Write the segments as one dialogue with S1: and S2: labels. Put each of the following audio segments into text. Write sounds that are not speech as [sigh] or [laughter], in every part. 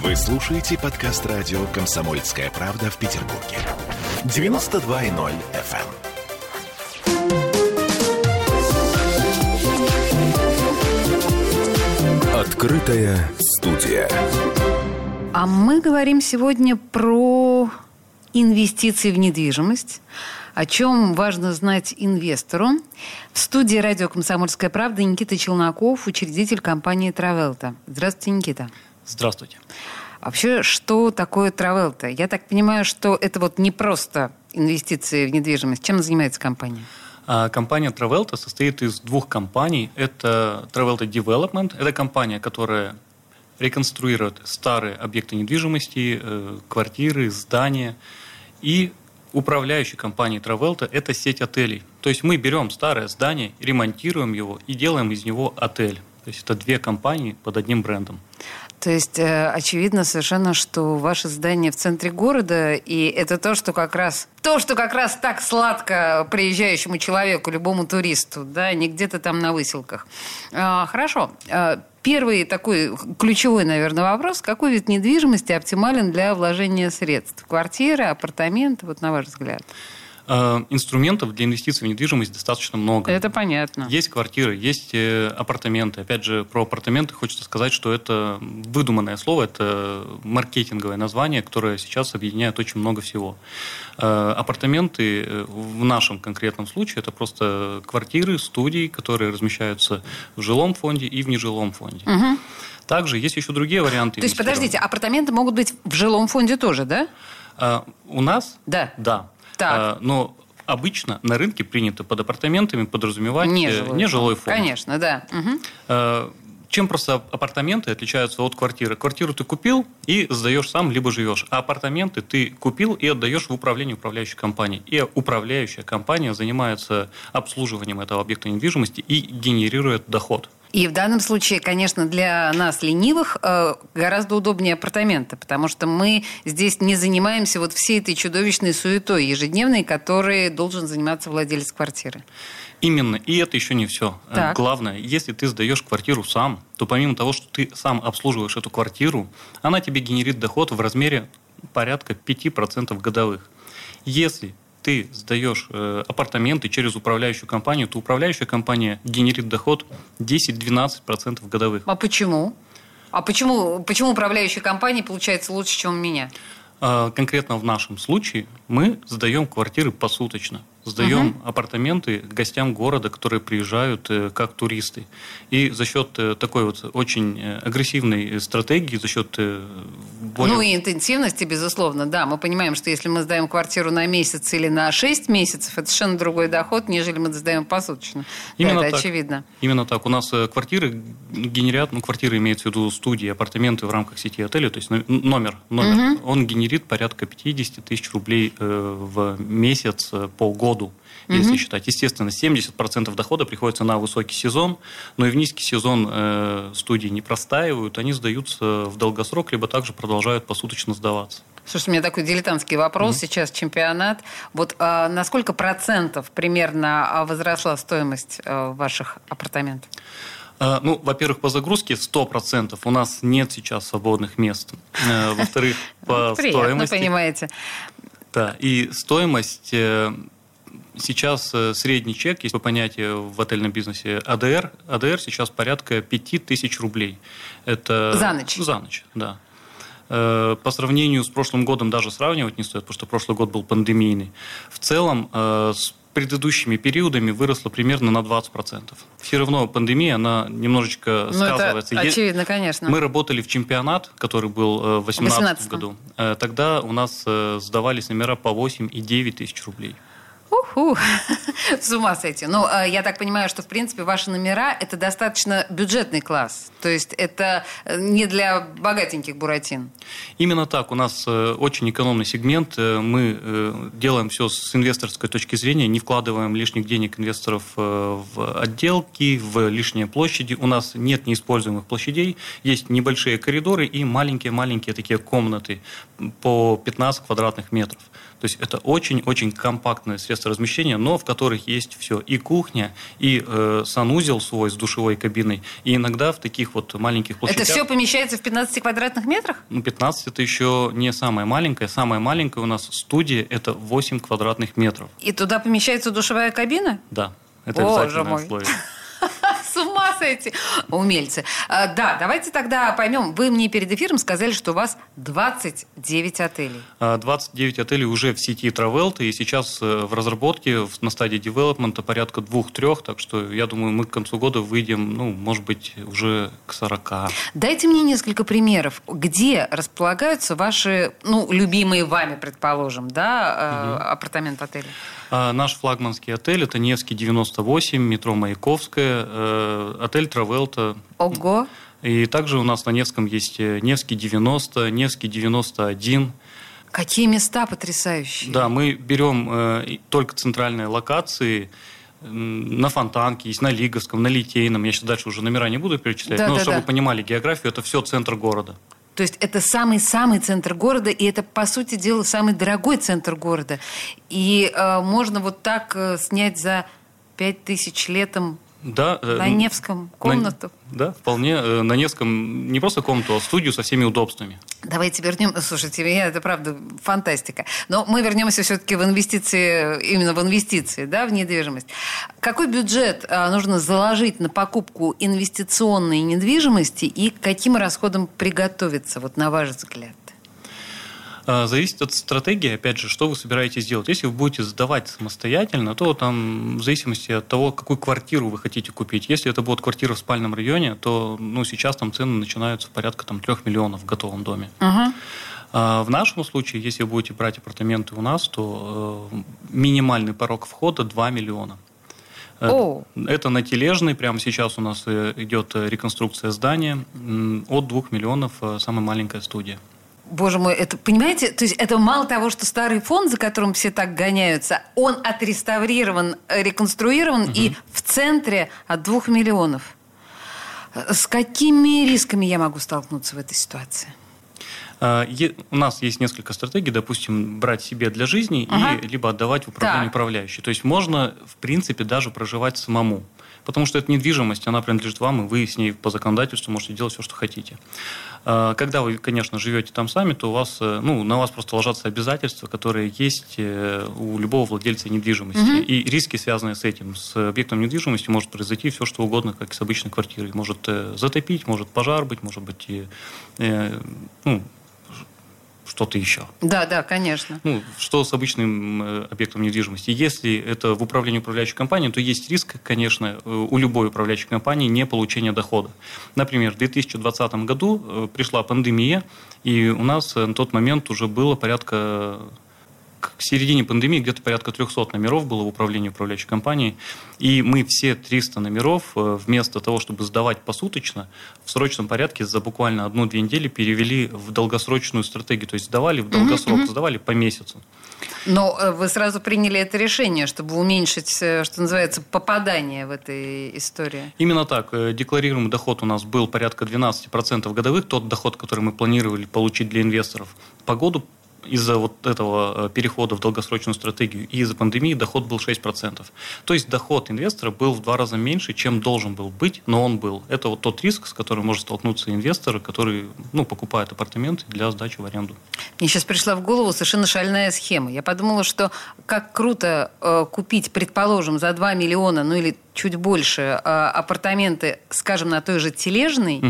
S1: Вы слушаете подкаст радио «Комсомольская правда» в Петербурге. 92.0 FM. Открытая студия.
S2: А мы говорим сегодня про инвестиции в недвижимость, о чем важно знать инвестору. В студии радио «Комсомольская правда» Никита Челноков, учредитель компании «Травелта». Здравствуйте, Никита.
S3: Здравствуйте.
S2: Вообще, что такое Травелта? Я так понимаю, что это вот не просто инвестиции в недвижимость. Чем занимается компания?
S3: А, компания Travelta состоит из двух компаний. Это Travelta Development. Это компания, которая реконструирует старые объекты недвижимости, э, квартиры, здания. И управляющей компанией Travelta – это сеть отелей. То есть мы берем старое здание, ремонтируем его и делаем из него отель. То есть это две компании под одним брендом.
S2: То есть э, очевидно совершенно, что ваше здание в центре города, и это то, что как раз то, что как раз так сладко приезжающему человеку, любому туристу, да, не где-то там на выселках. А, хорошо. А, первый такой ключевой, наверное, вопрос. Какой вид недвижимости оптимален для вложения средств? Квартиры, апартаменты, вот на ваш взгляд?
S3: Э, инструментов для инвестиций в недвижимость достаточно много.
S2: Это понятно.
S3: Есть квартиры, есть э, апартаменты. Опять же, про апартаменты хочется сказать, что это выдуманное слово, это маркетинговое название, которое сейчас объединяет очень много всего. Э, апартаменты в нашем конкретном случае это просто квартиры, студии, которые размещаются в жилом фонде и в нежилом фонде. Угу. Также есть еще другие варианты.
S2: То есть, подождите, апартаменты могут быть в жилом фонде тоже, да?
S3: У нас?
S2: Да.
S3: Да.
S2: Так. А,
S3: но обычно на рынке принято под апартаментами подразумевать
S2: нежилой,
S3: нежилой фонд.
S2: Конечно, да.
S3: Угу. Чем просто апартаменты отличаются от квартиры? Квартиру ты купил и сдаешь сам, либо живешь. А апартаменты ты купил и отдаешь в управление управляющей компании. И управляющая компания занимается обслуживанием этого объекта недвижимости и генерирует доход.
S2: И в данном случае, конечно, для нас, ленивых, э, гораздо удобнее апартаменты, потому что мы здесь не занимаемся вот всей этой чудовищной суетой ежедневной, которой должен заниматься владелец квартиры.
S3: Именно. И это еще не все.
S2: Э, так.
S3: Главное, если ты сдаешь квартиру сам, то помимо того, что ты сам обслуживаешь эту квартиру, она тебе генерит доход в размере порядка 5% годовых. Если ты сдаешь э, апартаменты через управляющую компанию, то управляющая компания генерит доход 10-12% годовых.
S2: А почему? А почему, почему управляющая компания получается лучше, чем у меня?
S3: А, конкретно в нашем случае мы сдаем квартиры посуточно сдаем угу. апартаменты гостям города, которые приезжают э, как туристы. И за счет э, такой вот очень э, агрессивной стратегии, за счет
S2: более... Ну и интенсивности, безусловно, да. Мы понимаем, что если мы сдаем квартиру на месяц или на 6 месяцев, это совершенно другой доход, нежели мы сдаем посуточно.
S3: Именно
S2: да, это
S3: так.
S2: очевидно.
S3: Именно так. У нас квартиры генерят, ну, квартиры имеется в виду студии, апартаменты в рамках сети отелей, то есть номер, номер, угу. он генерит порядка 50 тысяч рублей в месяц по году, угу. если считать. Естественно, 70% дохода приходится на высокий сезон, но и в низкий сезон э, студии не простаивают, они сдаются в долгосрок, либо также продолжают посуточно сдаваться.
S2: Слушай, у меня такой дилетантский вопрос. Mm-hmm. Сейчас чемпионат. Вот а, на сколько процентов примерно а, возросла стоимость а, ваших апартаментов?
S3: А, ну, во-первых, по загрузке 100%. У нас нет сейчас свободных мест. Э, во-вторых, [laughs] по
S2: стоимости... Приятно, понимаете.
S3: Да, и стоимость э, Сейчас э, средний чек, есть понятие в отельном бизнесе АДР. АДР сейчас порядка 5000 рублей.
S2: Это... За ночь?
S3: За ночь, да. Э, по сравнению с прошлым годом даже сравнивать не стоит, потому что прошлый год был пандемийный. В целом, э, с предыдущими периодами выросло примерно на 20%. Все равно пандемия, она немножечко ну, сказывается.
S2: Это очевидно, конечно.
S3: Мы работали в чемпионат, который был в 2018 году. Тогда у нас сдавались номера по 8 и 9 тысяч рублей.
S2: Уху, с ума сойти. Ну, э, я так понимаю, что, в принципе, ваши номера – это достаточно бюджетный класс. То есть это э, не для богатеньких буратин.
S3: Именно так. У нас э, очень экономный сегмент. Мы делаем все с инвесторской точки зрения, не вкладываем лишних денег инвесторов в отделки, в лишние площади. У нас нет неиспользуемых площадей. Есть небольшие коридоры и маленькие-маленькие такие комнаты по 15 квадратных метров. То есть это очень-очень компактное средство размещения, но в которых есть все. И кухня, и э, санузел свой с душевой кабиной. И иногда в таких вот маленьких площадях...
S2: Это все помещается в 15 квадратных метрах?
S3: Ну, 15 это еще не самое маленькое. Самое маленькое у нас студия это 8 квадратных метров.
S2: И туда помещается душевая кабина?
S3: Да. Это
S2: Боже
S3: обязательное
S2: мой.
S3: условие. [laughs]
S2: Сойти. Умельцы. А, Да, давайте тогда поймем. Вы мне перед эфиром сказали, что у вас 29 отелей.
S3: А, 29 отелей уже в сети Travel, и сейчас э, в разработке, на стадии девелопмента порядка двух-трех, так что я думаю, мы к концу года выйдем, ну, может быть, уже к 40.
S2: Дайте мне несколько примеров, где располагаются ваши, ну, любимые вами, предположим, да, э, апартаменты отеля.
S3: А Наш флагманский отель – это Невский 98, метро Маяковская, э, отель Травелта.
S2: Ого!
S3: И также у нас на Невском есть э, Невский 90, Невский 91.
S2: Какие места потрясающие.
S3: Да, мы берем э, только центральные локации, на Фонтанке, есть на Лиговском, на Литейном. Я сейчас дальше уже номера не буду перечислять,
S2: Да,
S3: но
S2: да,
S3: чтобы
S2: да.
S3: вы понимали географию, это все центр города.
S2: То есть это самый-самый центр города, и это, по сути дела, самый дорогой центр города. И э, можно вот так э, снять за 5 тысяч летом
S3: Да, э,
S2: на Невском
S3: на-
S2: комнату.
S3: да, вполне. э, На Невском не просто комнату, а студию со всеми удобствами.
S2: Давайте вернем. Слушайте, меня это правда фантастика. Но мы вернемся все-таки в инвестиции, именно в инвестиции, да, в недвижимость. Какой бюджет а, нужно заложить на покупку инвестиционной недвижимости и к каким расходам приготовиться, вот на ваш взгляд?
S3: А, Зависит от стратегии, опять же, что вы собираетесь делать. Если вы будете сдавать самостоятельно, то там в зависимости от того, какую квартиру вы хотите купить. Если это будет квартира в спальном районе, то ну, сейчас там цены начинаются порядка там, 3 миллионов в готовом доме. А В нашем случае, если вы будете брать апартаменты у нас, то э, минимальный порог входа 2 миллиона. Э,
S2: О.
S3: Это на тележный. Прямо сейчас у нас э, идет э, реконструкция здания. От 2 миллионов э, самая маленькая студия.
S2: Боже мой, это, понимаете, то есть это мало того, что старый фонд, за которым все так гоняются, он отреставрирован, э, реконструирован и в центре от двух миллионов. С какими рисками я могу столкнуться в этой ситуации?
S3: А, У нас есть несколько стратегий, допустим, брать себе для жизни
S2: Ага.
S3: и либо отдавать в управление
S2: Так.
S3: управляющей. То есть можно, в принципе, даже проживать самому. Потому что это недвижимость, она принадлежит вам, и вы с ней по законодательству можете делать все, что хотите. А, Когда вы, конечно, живете там сами, то у вас, э, ну, на вас просто ложатся обязательства, которые есть э, у любого владельца недвижимости. И риски, связанные с этим. С объектом недвижимости может произойти все, что угодно, как и с обычной квартирой. Может э, затопить, может пожар быть, может быть и, ну, что-то еще.
S2: Да, да, конечно.
S3: Ну, что с обычным э, объектом недвижимости? Если это в управлении управляющей компанией, то есть риск, конечно, э, у любой управляющей компании не получения дохода. Например, в 2020 году э, пришла пандемия, и у нас на тот момент уже было порядка к середине пандемии где-то порядка 300 номеров было в управлении управляющей компанией. И мы все 300 номеров, э, вместо того, чтобы сдавать посуточно, в срочном порядке за буквально одну-две недели перевели в долгосрочную стратегию. То есть сдавали в долгосрок, сдавали по месяцу.
S2: Но э, вы сразу приняли это решение, чтобы уменьшить, э, что называется, попадание в этой истории.
S3: Именно так. Декларируемый доход у нас был порядка 12% годовых, тот доход, который мы планировали получить для инвесторов. По году из-за вот этого э, перехода в долгосрочную стратегию и из-за пандемии доход был 6%. То есть доход инвестора был в два раза меньше, чем должен был быть, но он был. Это вот тот риск, с которым может столкнуться инвестор, который ну, покупает апартаменты для сдачи в аренду.
S2: Мне сейчас пришла в голову совершенно шальная схема. Я подумала, что как круто э, купить, предположим, за 2 миллиона, ну или чуть больше, э, апартаменты, скажем, на той же Тележной,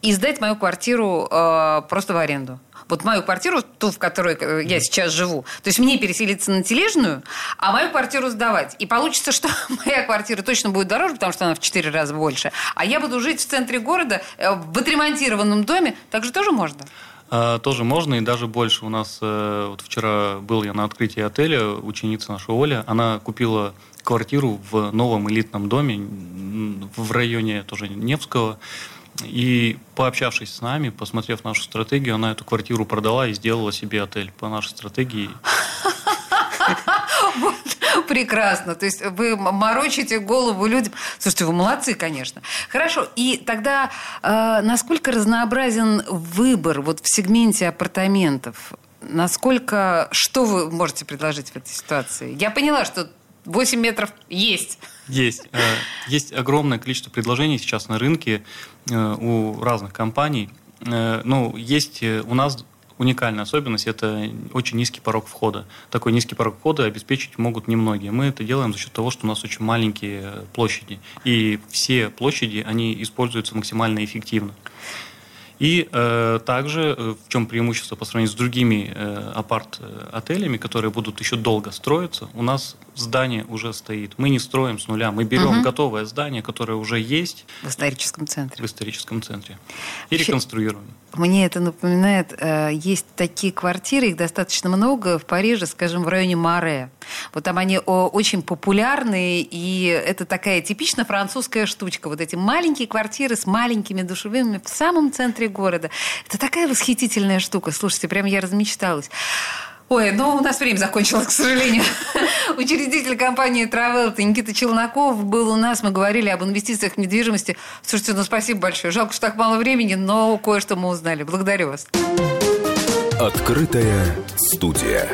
S2: и сдать мою квартиру э, просто в аренду. Вот мою квартиру, ту, в которой э, я сейчас живу. То есть мне переселиться на Тележную, а мою квартиру сдавать. И получится, что [laughs] моя квартира точно будет дороже, потому что она в 4 раза больше. А я буду жить в центре города, э, в отремонтированном доме. Так же тоже можно?
S3: А, Тоже можно и даже больше. У нас э, вот вчера был я на открытии отеля, ученица наша Оля, она купила квартиру в новом элитном доме в районе тоже Невского. И пообщавшись с нами, посмотрев нашу стратегию, она эту квартиру продала и сделала себе отель по нашей стратегии. [laughs]
S2: Прекрасно. То есть вы морочите голову людям. Слушайте, вы молодцы, конечно. Хорошо. И тогда э, насколько разнообразен выбор вот в сегменте апартаментов? насколько... Что вы можете предложить в этой ситуации? Я поняла, что 8 метров есть.
S3: Есть. Э, есть огромное количество предложений сейчас на рынке э, у разных компаний. Э, ну, есть у нас уникальная особенность – это очень низкий порог входа. Такой низкий порог входа обеспечить могут немногие. Мы это делаем за счет того, что у нас очень маленькие площади. И все площади, они используются максимально эффективно. И э, также, э, в чем преимущество по сравнению с другими э, апарт-отелями, которые будут еще долго строиться, у нас здание уже стоит. Мы не строим с нуля, мы берем угу. готовое здание, которое уже есть.
S2: В историческом центре.
S3: В историческом центре. И Вообще, реконструируем.
S2: Мне это напоминает, э, есть такие квартиры, их достаточно много в Париже, скажем, в районе Маре. Вот там они очень популярны, и это такая типично французская штучка. Вот эти маленькие квартиры с маленькими душевыми в самом центре города. Это такая восхитительная штука. Слушайте, прям я размечталась. Ой, ну у нас время закончилось, к сожалению. [laughs] Учредитель компании Travel Никита Челноков был у нас. Мы говорили об инвестициях в недвижимости. Слушайте, ну спасибо большое. Жалко, что так мало времени, но кое-что мы узнали. Благодарю вас.
S1: Открытая студия.